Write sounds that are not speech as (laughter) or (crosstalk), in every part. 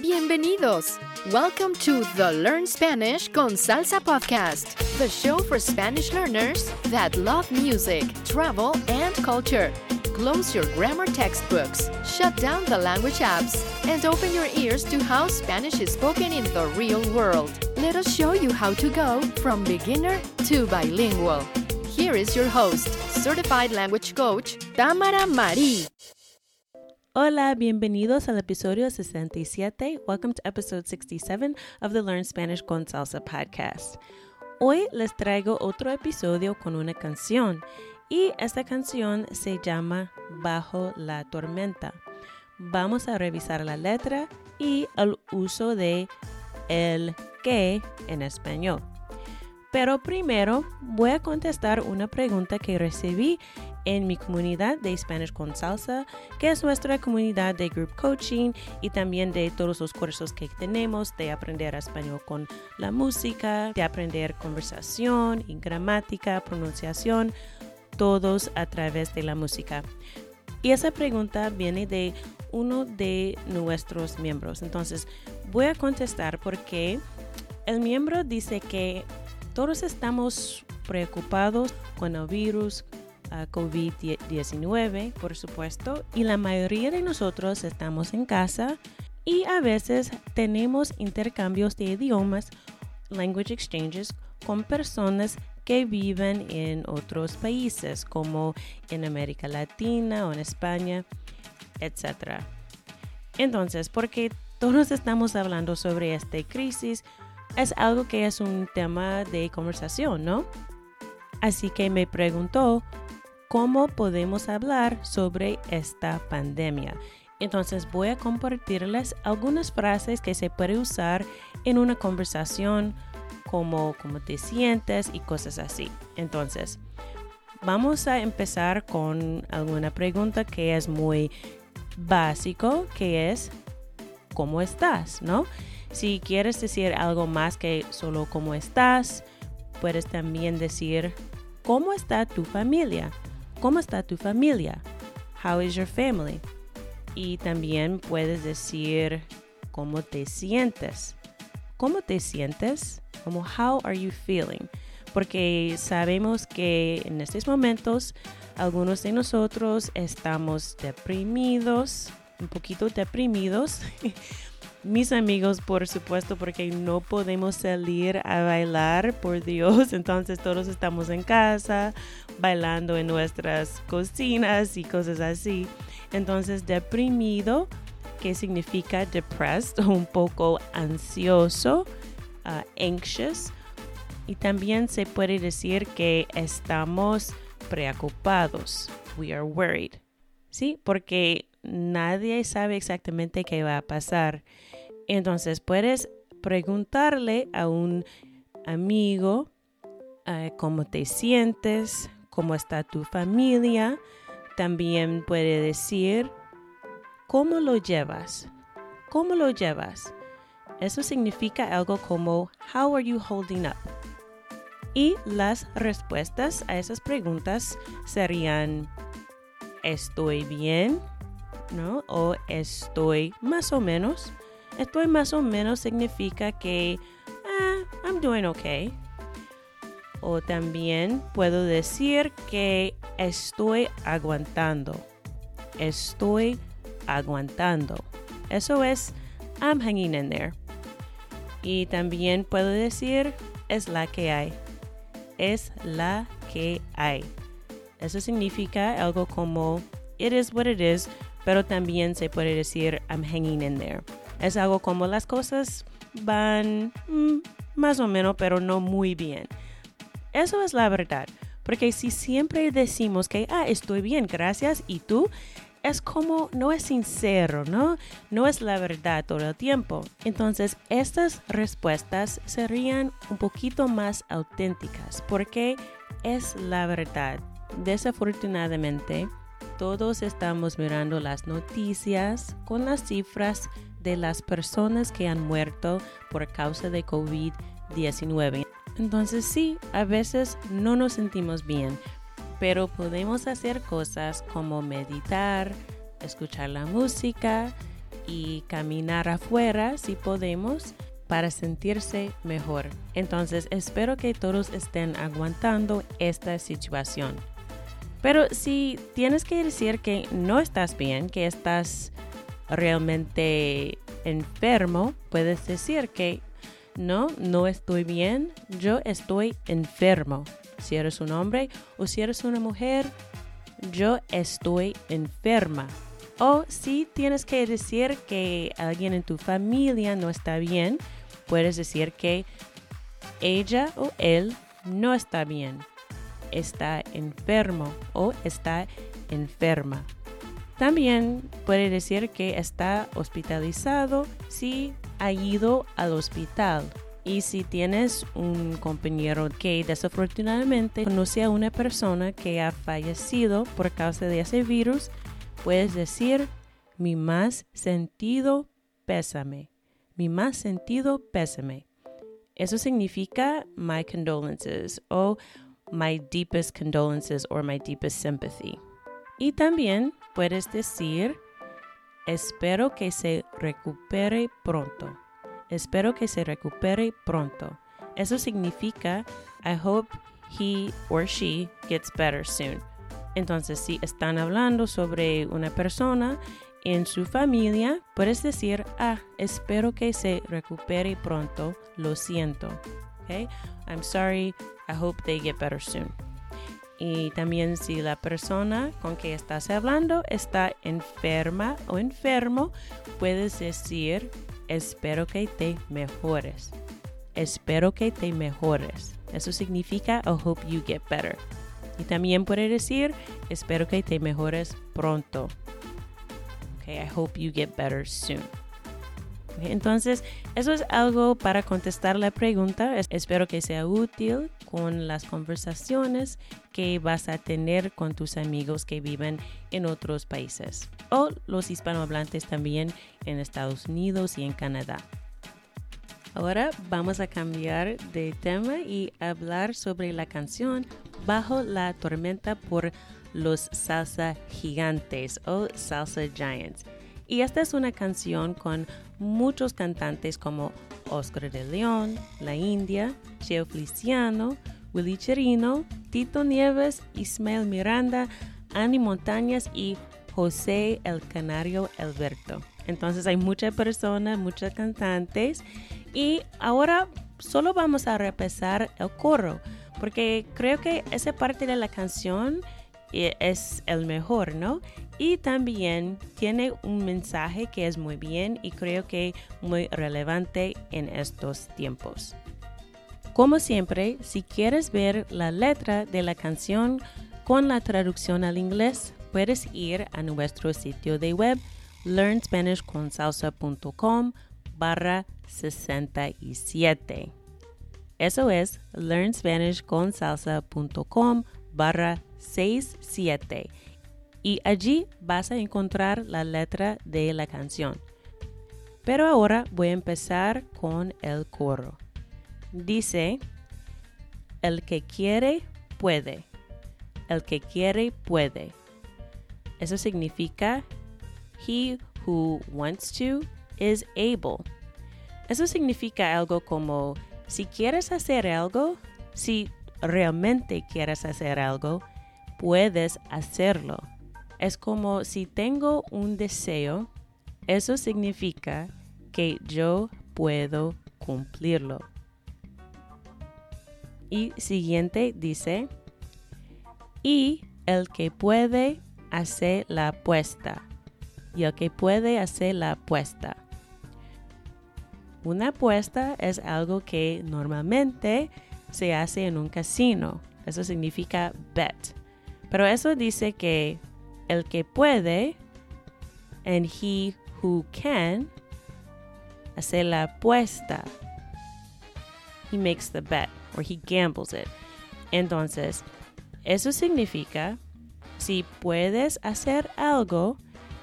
Bienvenidos. Welcome to the Learn Spanish con Salsa podcast, the show for Spanish learners that love music, travel, and culture. Close your grammar textbooks, shut down the language apps, and open your ears to how Spanish is spoken in the real world. Let us show you how to go from beginner to bilingual. Here is your host, certified language coach, Tamara Marie. Hola, bienvenidos al episodio 67. Welcome to episode 67 of the Learn Spanish con Salsa podcast. Hoy les traigo otro episodio con una canción y esta canción se llama Bajo la tormenta. Vamos a revisar la letra y el uso de el que en español. Pero primero voy a contestar una pregunta que recibí en mi comunidad de Spanish con Salsa, que es nuestra comunidad de group coaching y también de todos los cursos que tenemos de aprender español con la música, de aprender conversación y gramática, pronunciación, todos a través de la música. Y esa pregunta viene de uno de nuestros miembros. Entonces, voy a contestar porque el miembro dice que todos estamos preocupados con el virus, COVID-19, por supuesto, y la mayoría de nosotros estamos en casa y a veces tenemos intercambios de idiomas, language exchanges, con personas que viven en otros países, como en América Latina o en España, etc. Entonces, porque todos estamos hablando sobre esta crisis, es algo que es un tema de conversación, ¿no? Así que me preguntó cómo podemos hablar sobre esta pandemia. Entonces voy a compartirles algunas frases que se puede usar en una conversación como cómo te sientes y cosas así. Entonces, vamos a empezar con alguna pregunta que es muy básico, que es ¿cómo estás? ¿No? Si quieres decir algo más que solo cómo estás, puedes también decir ¿cómo está tu familia? ¿Cómo está tu familia? How is your family? Y también puedes decir cómo te sientes. ¿Cómo te sientes? Como how are you feeling? Porque sabemos que en estos momentos algunos de nosotros estamos deprimidos, un poquito deprimidos (laughs) mis amigos, por supuesto, porque no podemos salir a bailar, por Dios. (laughs) Entonces todos estamos en casa, bailando en nuestras cocinas y cosas así. Entonces deprimido, que significa depressed, (laughs) un poco ansioso, uh, anxious. Y también se puede decir que estamos preocupados. We are worried. ¿Sí? Porque nadie sabe exactamente qué va a pasar. Entonces puedes preguntarle a un amigo eh, cómo te sientes, cómo está tu familia. También puede decir cómo lo llevas. ¿Cómo lo llevas? Eso significa algo como How are you holding up? Y las respuestas a esas preguntas serían Estoy bien, ¿no? O estoy más o menos Estoy más o menos significa que ah, I'm doing okay. O también puedo decir que estoy aguantando. Estoy aguantando. Eso es I'm hanging in there. Y también puedo decir es la que hay. Es la que hay. Eso significa algo como it is what it is, pero también se puede decir I'm hanging in there. Es algo como las cosas van mm, más o menos, pero no muy bien. Eso es la verdad. Porque si siempre decimos que, ah, estoy bien, gracias, y tú, es como, no es sincero, ¿no? No es la verdad todo el tiempo. Entonces, estas respuestas serían un poquito más auténticas porque es la verdad. Desafortunadamente, todos estamos mirando las noticias con las cifras de las personas que han muerto por causa de COVID-19. Entonces sí, a veces no nos sentimos bien, pero podemos hacer cosas como meditar, escuchar la música y caminar afuera si podemos para sentirse mejor. Entonces espero que todos estén aguantando esta situación. Pero si tienes que decir que no estás bien, que estás realmente enfermo, puedes decir que no, no estoy bien, yo estoy enfermo. Si eres un hombre o si eres una mujer, yo estoy enferma. O si tienes que decir que alguien en tu familia no está bien, puedes decir que ella o él no está bien, está enfermo o está enferma. También puede decir que está hospitalizado si ha ido al hospital. Y si tienes un compañero que desafortunadamente conoce a una persona que ha fallecido por causa de ese virus, puedes decir mi más sentido pésame. Mi más sentido pésame. Eso significa my condolences o my deepest condolences or my deepest sympathy. Y también puedes decir espero que se recupere pronto. Espero que se recupere pronto. Eso significa I hope he or she gets better soon. Entonces, si están hablando sobre una persona en su familia, puedes decir, ah, espero que se recupere pronto, lo siento. Okay? I'm sorry, I hope they get better soon. Y también si la persona con que estás hablando está enferma o enfermo, puedes decir, espero que te mejores. Espero que te mejores. Eso significa I hope you get better. Y también puede decir, espero que te mejores pronto. Okay, I hope you get better soon. Entonces, eso es algo para contestar la pregunta. espero que sea útil con las conversaciones que vas a tener con tus amigos que viven en otros países o los hispanohablantes también en Estados Unidos y en Canadá. Ahora vamos a cambiar de tema y hablar sobre la canción Bajo la tormenta por los salsa gigantes o salsa giants. Y esta es una canción con muchos cantantes como Oscar de León, La India, Cheo Feliciano, Willy Cherino, Tito Nieves, Ismael Miranda, Annie Montañas y José el Canario Alberto. Entonces hay muchas personas, muchos cantantes y ahora solo vamos a repasar el coro porque creo que esa parte de la canción eh, es el mejor, ¿no? Y también tiene un mensaje que es muy bien y creo que muy relevante en estos tiempos. Como siempre, si quieres ver la letra de la canción con la traducción al inglés, puedes ir a nuestro sitio de web learnspanishconsalsa.com barra 67. Eso es learnspanishconsalsa.com barra 67. Y allí vas a encontrar la letra de la canción. Pero ahora voy a empezar con el coro. Dice, el que quiere, puede. El que quiere, puede. Eso significa he who wants to is able. Eso significa algo como si quieres hacer algo, si realmente quieres hacer algo, puedes hacerlo. Es como si tengo un deseo, eso significa que yo puedo cumplirlo. Y siguiente dice, y el que puede hacer la apuesta. Y el que puede hacer la apuesta. Una apuesta es algo que normalmente se hace en un casino. Eso significa bet. Pero eso dice que el que puede and he who can hace la apuesta. He makes the bet or he gambles it. Entonces, eso significa si puedes hacer algo,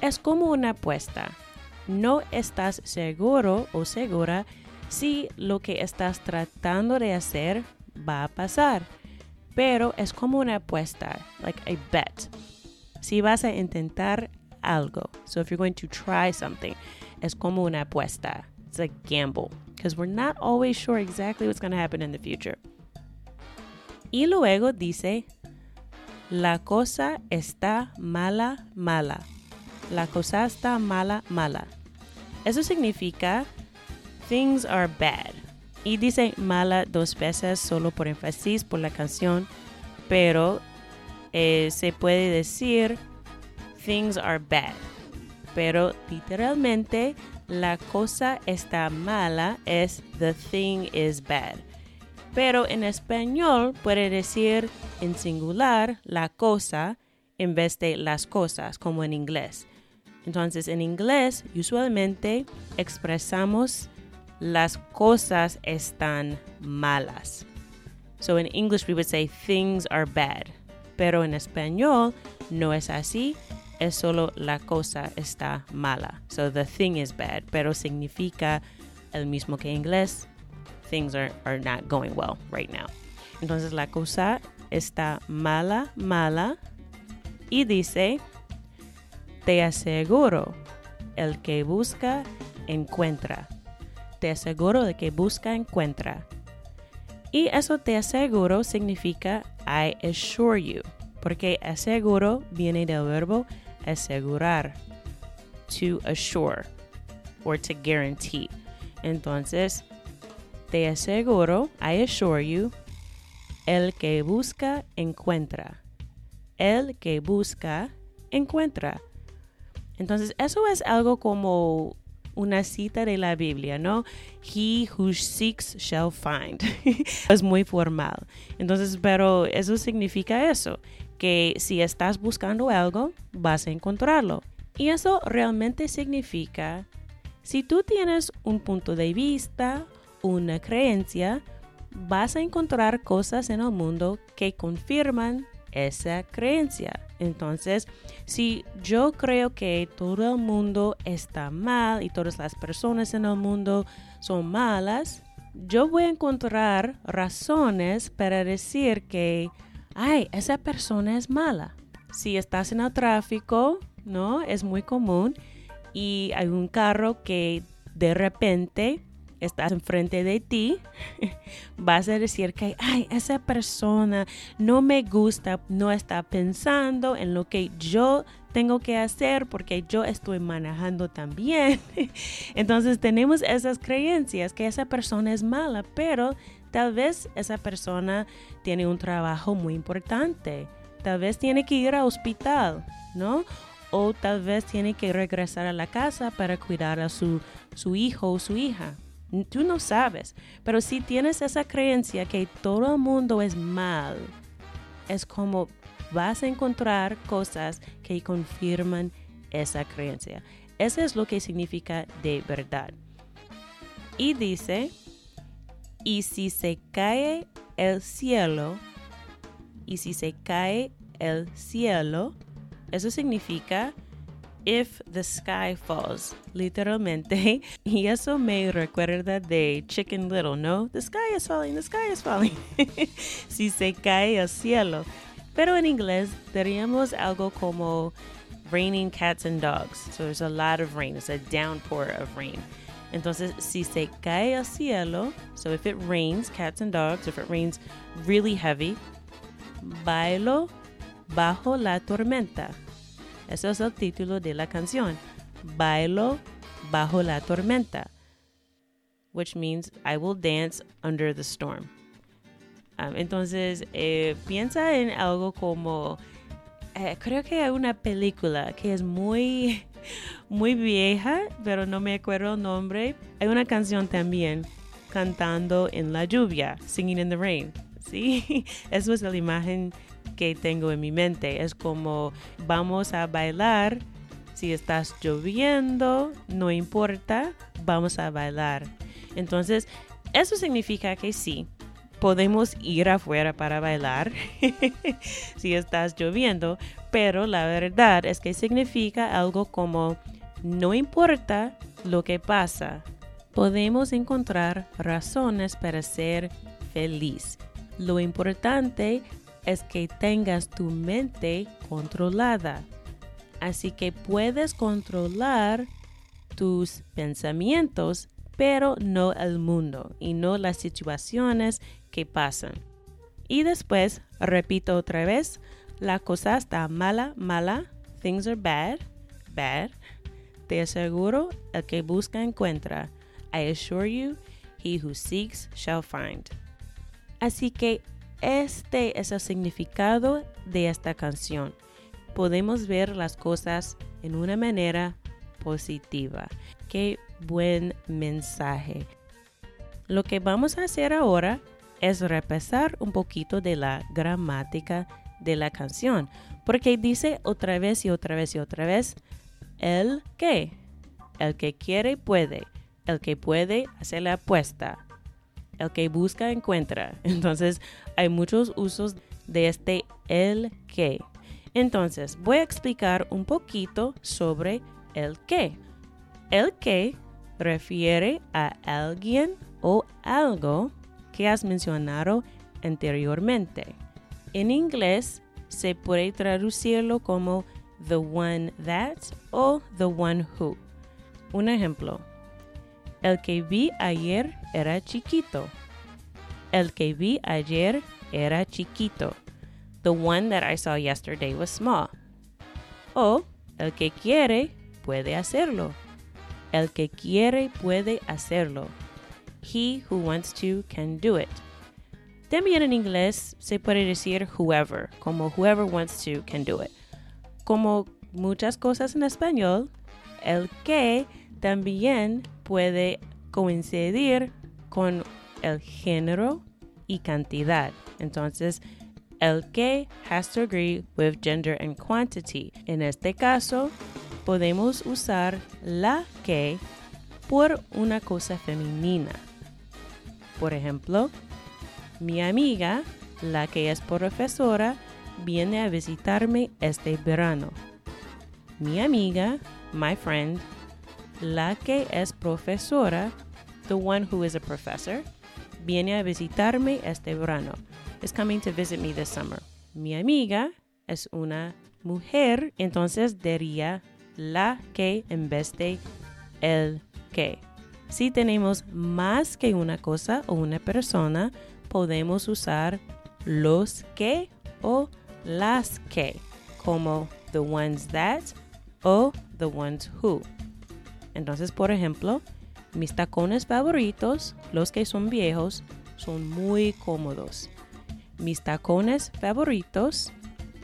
es como una apuesta no estás seguro o segura si lo que estás tratando de hacer va a pasar. pero es como una apuesta, like a bet. Si vas a intentar algo, so if you're going to try something, es como una apuesta. It's a gamble because we're not always sure exactly what's going to happen in the future. Y luego dice, la cosa está mala, mala. La cosa está mala, mala. Eso significa things are bad. Y dice mala dos veces solo por énfasis por la canción, pero eh, se puede decir things are bad. Pero literalmente la cosa está mala es the thing is bad. Pero en español puede decir en singular la cosa en vez de las cosas, como en inglés. Entonces, en inglés, usualmente expresamos las cosas están malas. So in English, we would say things are bad. Pero en español no es así, es solo la cosa está mala. So the thing is bad, pero significa el mismo que en inglés. Things are, are not going well right now. Entonces la cosa está mala, mala. Y dice, te aseguro, el que busca, encuentra. Te aseguro de que busca, encuentra. Y eso te aseguro significa I assure you, porque aseguro viene del verbo asegurar, to assure or to guarantee. Entonces, te aseguro, I assure you, el que busca, encuentra. El que busca, encuentra. Entonces, eso es algo como una cita de la Biblia, ¿no? He who seeks shall find. (laughs) es muy formal. Entonces, pero eso significa eso, que si estás buscando algo, vas a encontrarlo. Y eso realmente significa, si tú tienes un punto de vista, una creencia, vas a encontrar cosas en el mundo que confirman esa creencia. Entonces, si yo creo que todo el mundo está mal y todas las personas en el mundo son malas, yo voy a encontrar razones para decir que, ay, esa persona es mala. Si estás en el tráfico, ¿no? Es muy común y hay un carro que de repente estás enfrente de ti, (laughs) vas a decir que, ay, esa persona no me gusta, no está pensando en lo que yo tengo que hacer porque yo estoy manejando también. (laughs) Entonces tenemos esas creencias que esa persona es mala, pero tal vez esa persona tiene un trabajo muy importante. Tal vez tiene que ir al hospital, ¿no? O tal vez tiene que regresar a la casa para cuidar a su, su hijo o su hija. Tú no sabes, pero si tienes esa creencia que todo el mundo es mal, es como vas a encontrar cosas que confirman esa creencia. Eso es lo que significa de verdad. Y dice, y si se cae el cielo, y si se cae el cielo, eso significa If the Sky Falls, literalmente. (laughs) Y eso me recuerda de Chicken Little, ¿no? The sky is falling, the sky is falling. (laughs) si se cae el cielo. Pero en inglés diríamos algo como raining cats and dogs. So there's a lot of rain, it's a downpour of rain. Entonces, si se cae el cielo, so if it rains cats and dogs, if it rains really heavy, bailo bajo la tormenta. Ese es el título de la canción. Bailo bajo la tormenta, which means I will dance under the storm. Um, entonces, eh, piensa en algo como, eh, creo que hay una película que es muy, (laughs) muy vieja, pero no me acuerdo el nombre. Hay una canción también cantando en la lluvia, singing in the rain. Sí, (laughs) eso es la imagen que tengo en mi mente. Es como vamos a bailar. Si estás lloviendo, no importa, vamos a bailar. Entonces, eso significa que sí, podemos ir afuera para bailar (laughs) si estás lloviendo, pero la verdad es que significa algo como no importa lo que pasa, podemos encontrar razones para ser feliz. Lo importante es que tengas tu mente controlada. Así que puedes controlar tus pensamientos, pero no el mundo y no las situaciones que pasan. Y después, repito otra vez, la cosa está mala, mala, things are bad, bad. Te aseguro, el que busca encuentra. I assure you, he who seeks shall find. Así que este es el significado de esta canción. Podemos ver las cosas en una manera positiva. Qué buen mensaje. Lo que vamos a hacer ahora es repasar un poquito de la gramática de la canción, porque dice otra vez y otra vez y otra vez, el que, el que quiere puede, el que puede hacer la apuesta, el que busca encuentra. (laughs) Entonces hay muchos usos de este el que. Entonces voy a explicar un poquito sobre el que. El que refiere a alguien o algo que has mencionado anteriormente. En inglés se puede traducirlo como the one that o the one who. Un ejemplo. El que vi ayer era chiquito. El que vi ayer era chiquito. The one that I saw yesterday was small. O el que quiere puede hacerlo. El que quiere puede hacerlo. He who wants to can do it. También en inglés se puede decir whoever, como whoever wants to can do it. Como muchas cosas en español, el que también puede coincidir con el género y cantidad. Entonces, el que has to agree with gender and quantity. En este caso, podemos usar la que por una cosa femenina. Por ejemplo, mi amiga, la que es profesora, viene a visitarme este verano. Mi amiga, my friend, la que es profesora, the one who is a professor, viene a visitarme este verano. Is coming to visit me this summer. Mi amiga es una mujer, entonces diría la que en vez de el que. Si tenemos más que una cosa o una persona, podemos usar los que o las que, como the ones that o the ones who. Entonces, por ejemplo, mis tacones favoritos, los que son viejos, son muy cómodos. Mis tacones favoritos,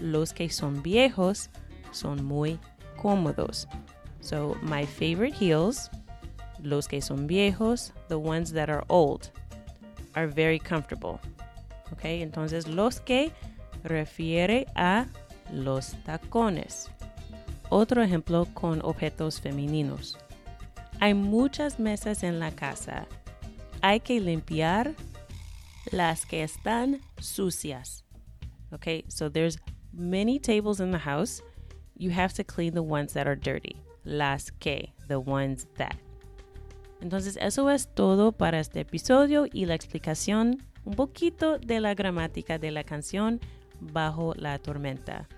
los que son viejos, son muy cómodos. So, my favorite heels, los que son viejos, the ones that are old, are very comfortable. Okay, entonces los que refiere a los tacones. Otro ejemplo con objetos femeninos. Hay muchas mesas en la casa. Hay que limpiar las que están sucias. Okay, so there's many tables in the house. You have to clean the ones that are dirty. Las que, the ones that. Entonces eso es todo para este episodio y la explicación un poquito de la gramática de la canción Bajo la tormenta.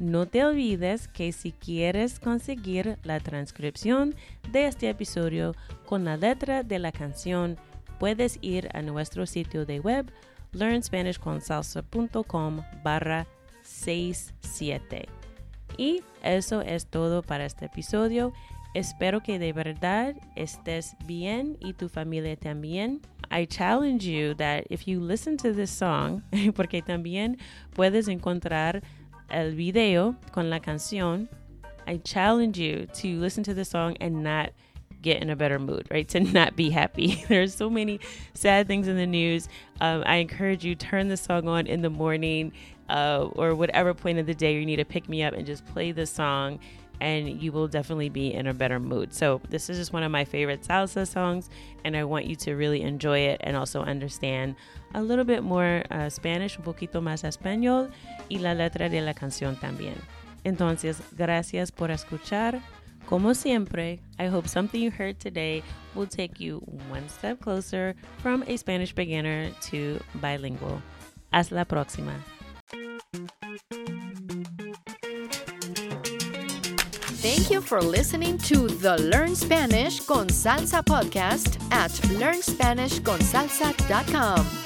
No te olvides que si quieres conseguir la transcripción de este episodio con la letra de la canción, puedes ir a nuestro sitio de web learnspanishconsalsa.com barra 67. Y eso es todo para este episodio. Espero que de verdad estés bien y tu familia también. I challenge you that if you listen to this song, (laughs) porque también puedes encontrar el video con la canción, I challenge you to listen to the song and not get in a better mood, right? (laughs) To not be happy. (laughs) There's so many sad things in the news. Um, I encourage you turn the song on in the morning uh, or whatever point of the day you need to pick me up and just play the song and you will definitely be in a better mood. So, this is just one of my favorite salsa songs, and I want you to really enjoy it and also understand a little bit more uh, Spanish, un poquito más español, y la letra de la canción también. Entonces, gracias por escuchar. Como siempre, I hope something you heard today will take you one step closer from a Spanish beginner to bilingual. Hasta la próxima. Thank you for listening to the Learn Spanish con Salsa podcast at learnspanishconsalsa.com.